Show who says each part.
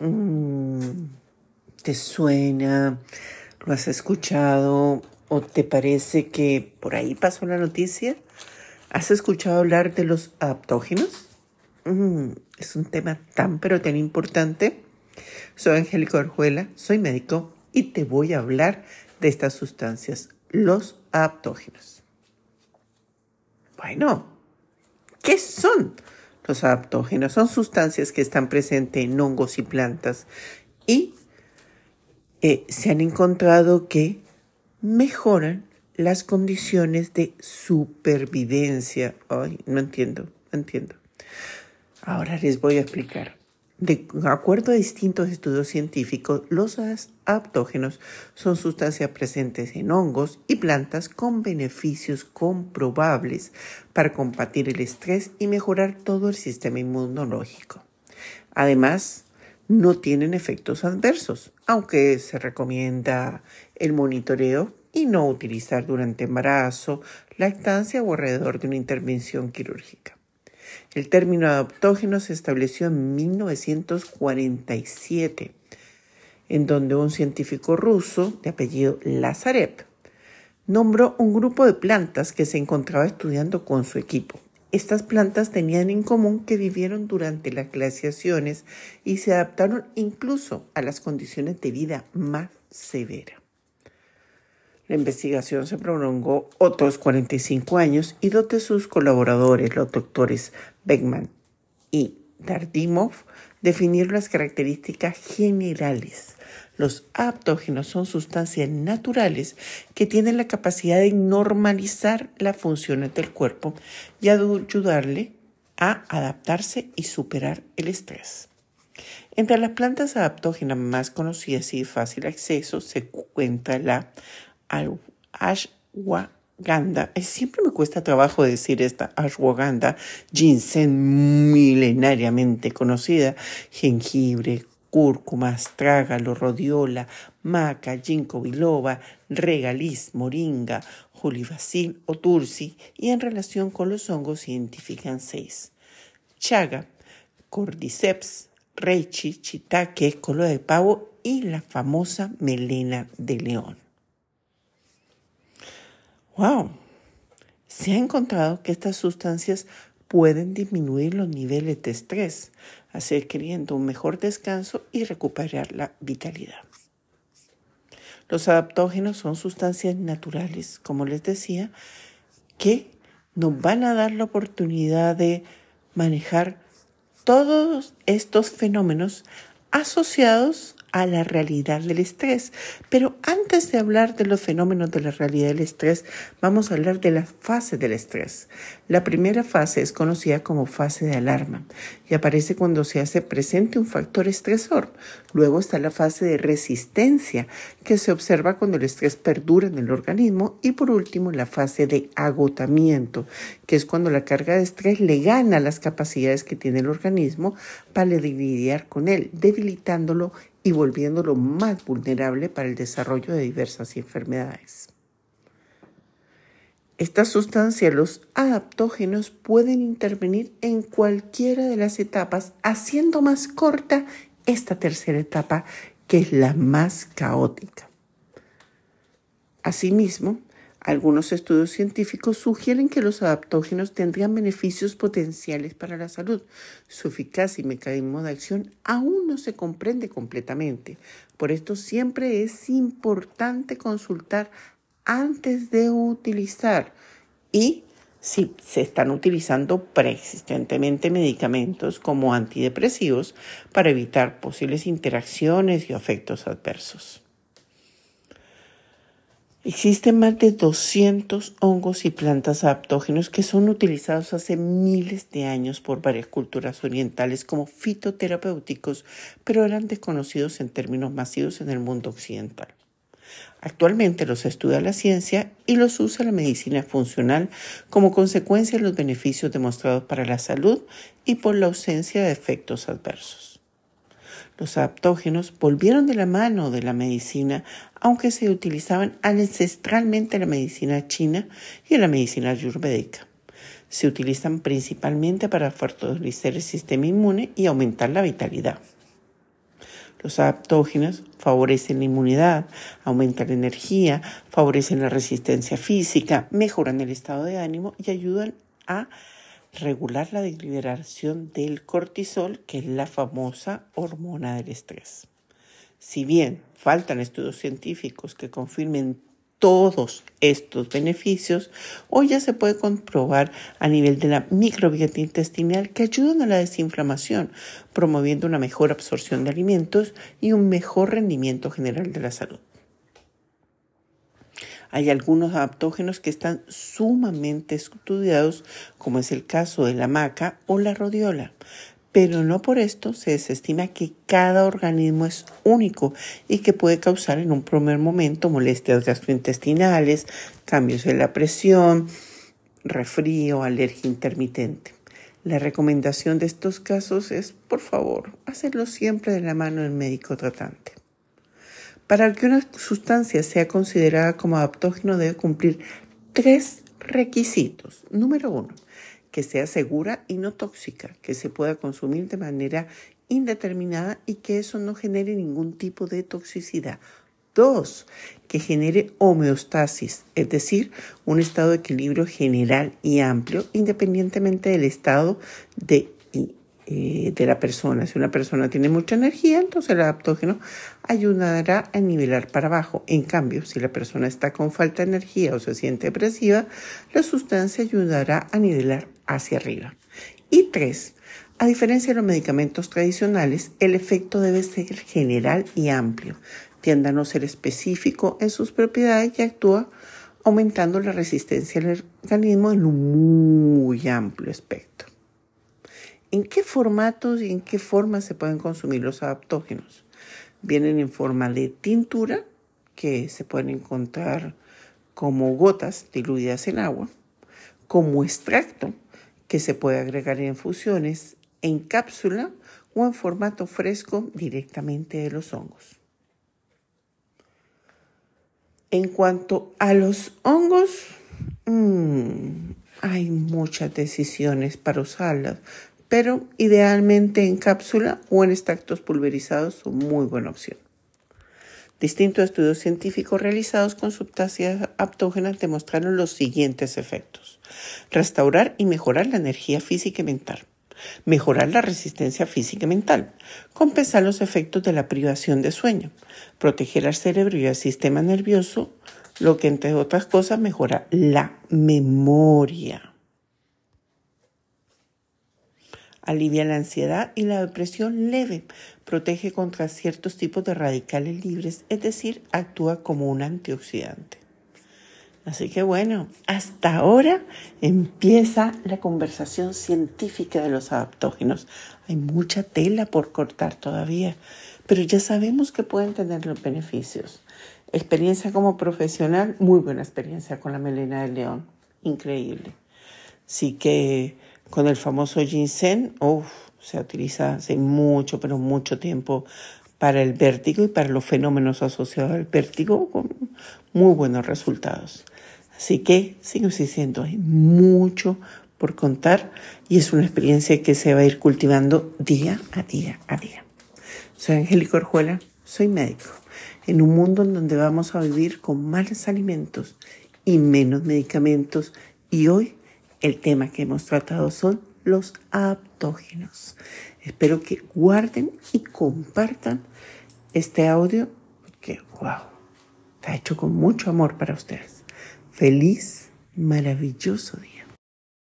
Speaker 1: Mm, ¿Te suena? ¿Lo has escuchado? ¿O te parece que por ahí pasó la noticia? ¿Has escuchado hablar de los adaptógenos? Mm, es un tema tan pero tan importante. Soy Angélica Orjuela, soy médico y te voy a hablar de estas sustancias, los adaptógenos. Bueno, ¿qué son? Los adaptógenos son sustancias que están presentes en hongos y plantas y eh, se han encontrado que mejoran las condiciones de supervivencia. Ay, no entiendo, no entiendo. Ahora les voy a explicar. De acuerdo a distintos estudios científicos, los adaptógenos son sustancias presentes en hongos y plantas con beneficios comprobables para combatir el estrés y mejorar todo el sistema inmunológico. Además, no tienen efectos adversos, aunque se recomienda el monitoreo y no utilizar durante embarazo, lactancia o alrededor de una intervención quirúrgica. El término adaptógeno se estableció en 1947, en donde un científico ruso de apellido Lazarev nombró un grupo de plantas que se encontraba estudiando con su equipo. Estas plantas tenían en común que vivieron durante las glaciaciones y se adaptaron incluso a las condiciones de vida más severas. La investigación se prolongó otros 45 años y dos de sus colaboradores, los doctores Beckman y Dardimov, definieron las características generales. Los aptógenos son sustancias naturales que tienen la capacidad de normalizar las funciones del cuerpo y ayudarle a adaptarse y superar el estrés. Entre las plantas adaptógenas más conocidas y de fácil acceso se encuentra la ashwagandha. Siempre me cuesta trabajo decir esta ashwagandha, ginseng milenariamente conocida, jengibre, cúrcuma, astrágalo, rodiola, maca, ginkgo biloba, regaliz, moringa, julibacil o tursi y en relación con los hongos identifican seis. Chaga, cordyceps, reichi, chitaque, colo de pavo y la famosa melena de león. ¡Wow! Se ha encontrado que estas sustancias pueden disminuir los niveles de estrés, hacer queriendo un mejor descanso y recuperar la vitalidad. Los adaptógenos son sustancias naturales, como les decía, que nos van a dar la oportunidad de manejar todos estos fenómenos asociados a la realidad del estrés. Pero antes de hablar de los fenómenos de la realidad del estrés, vamos a hablar de las fases del estrés. La primera fase es conocida como fase de alarma y aparece cuando se hace presente un factor estresor. Luego está la fase de resistencia, que se observa cuando el estrés perdura en el organismo. Y por último, la fase de agotamiento, que es cuando la carga de estrés le gana las capacidades que tiene el organismo para lidiar con él, debilitándolo y volviéndolo más vulnerable para el desarrollo de diversas enfermedades. Estas sustancias, los adaptógenos, pueden intervenir en cualquiera de las etapas, haciendo más corta esta tercera etapa, que es la más caótica. Asimismo, algunos estudios científicos sugieren que los adaptógenos tendrían beneficios potenciales para la salud. Su eficacia y mecanismo de acción aún no se comprende completamente. Por esto siempre es importante consultar antes de utilizar y si se están utilizando preexistentemente medicamentos como antidepresivos para evitar posibles interacciones y efectos adversos. Existen más de 200 hongos y plantas adaptógenos que son utilizados hace miles de años por varias culturas orientales como fitoterapéuticos, pero eran desconocidos en términos masivos en el mundo occidental. Actualmente los estudia la ciencia y los usa la medicina funcional como consecuencia de los beneficios demostrados para la salud y por la ausencia de efectos adversos. Los adaptógenos volvieron de la mano de la medicina, aunque se utilizaban ancestralmente en la medicina china y en la medicina ayurvédica. Se utilizan principalmente para fortalecer el sistema inmune y aumentar la vitalidad. Los adaptógenos favorecen la inmunidad, aumentan la energía, favorecen la resistencia física, mejoran el estado de ánimo y ayudan a regular la liberación del cortisol, que es la famosa hormona del estrés. Si bien faltan estudios científicos que confirmen todos estos beneficios, hoy ya se puede comprobar a nivel de la microbiota intestinal que ayudan a la desinflamación, promoviendo una mejor absorción de alimentos y un mejor rendimiento general de la salud. Hay algunos adaptógenos que están sumamente estudiados, como es el caso de la maca o la rodiola, pero no por esto se desestima que cada organismo es único y que puede causar en un primer momento molestias gastrointestinales, cambios en la presión, refrío, alergia intermitente. La recomendación de estos casos es, por favor, hacerlo siempre de la mano del médico tratante. Para que una sustancia sea considerada como adaptógeno debe cumplir tres requisitos. Número uno, que sea segura y no tóxica, que se pueda consumir de manera indeterminada y que eso no genere ningún tipo de toxicidad. Dos, que genere homeostasis, es decir, un estado de equilibrio general y amplio, independientemente del estado de, eh, de la persona. Si una persona tiene mucha energía, entonces el adaptógeno ayudará a nivelar para abajo. En cambio, si la persona está con falta de energía o se siente depresiva, la sustancia ayudará a nivelar hacia arriba. Y tres, a diferencia de los medicamentos tradicionales, el efecto debe ser general y amplio. Tiende a no ser específico en sus propiedades y actúa aumentando la resistencia del organismo en un muy amplio espectro. ¿En qué formatos y en qué formas se pueden consumir los adaptógenos? Vienen en forma de tintura, que se pueden encontrar como gotas diluidas en agua, como extracto, que se puede agregar en infusiones, en cápsula o en formato fresco directamente de los hongos. En cuanto a los hongos, mmm, hay muchas decisiones para usarlas, pero idealmente en cápsula o en extractos pulverizados son muy buena opción. Distintos estudios científicos realizados con sustancias aptógenas demostraron los siguientes efectos. Restaurar y mejorar la energía física y mental. Mejorar la resistencia física y mental. Compensar los efectos de la privación de sueño. Proteger al cerebro y al sistema nervioso, lo que entre otras cosas mejora la memoria alivia la ansiedad y la depresión leve, protege contra ciertos tipos de radicales libres, es decir, actúa como un antioxidante. Así que bueno, hasta ahora empieza la conversación científica de los adaptógenos. Hay mucha tela por cortar todavía, pero ya sabemos que pueden tener los beneficios. Experiencia como profesional, muy buena experiencia con la melena de león, increíble. Así que con el famoso ginseng, se utiliza hace mucho, pero mucho tiempo para el vértigo y para los fenómenos asociados al vértigo con muy buenos resultados. Así que sigo insistiendo, hay mucho por contar y es una experiencia que se va a ir cultivando día a día a día. Soy Angélica Orjuela, soy médico, en un mundo en donde vamos a vivir con malos alimentos y menos medicamentos y hoy el tema que hemos tratado son los aptógenos. Espero que guarden y compartan este audio que, wow, está hecho con mucho amor para ustedes. Feliz, maravilloso día.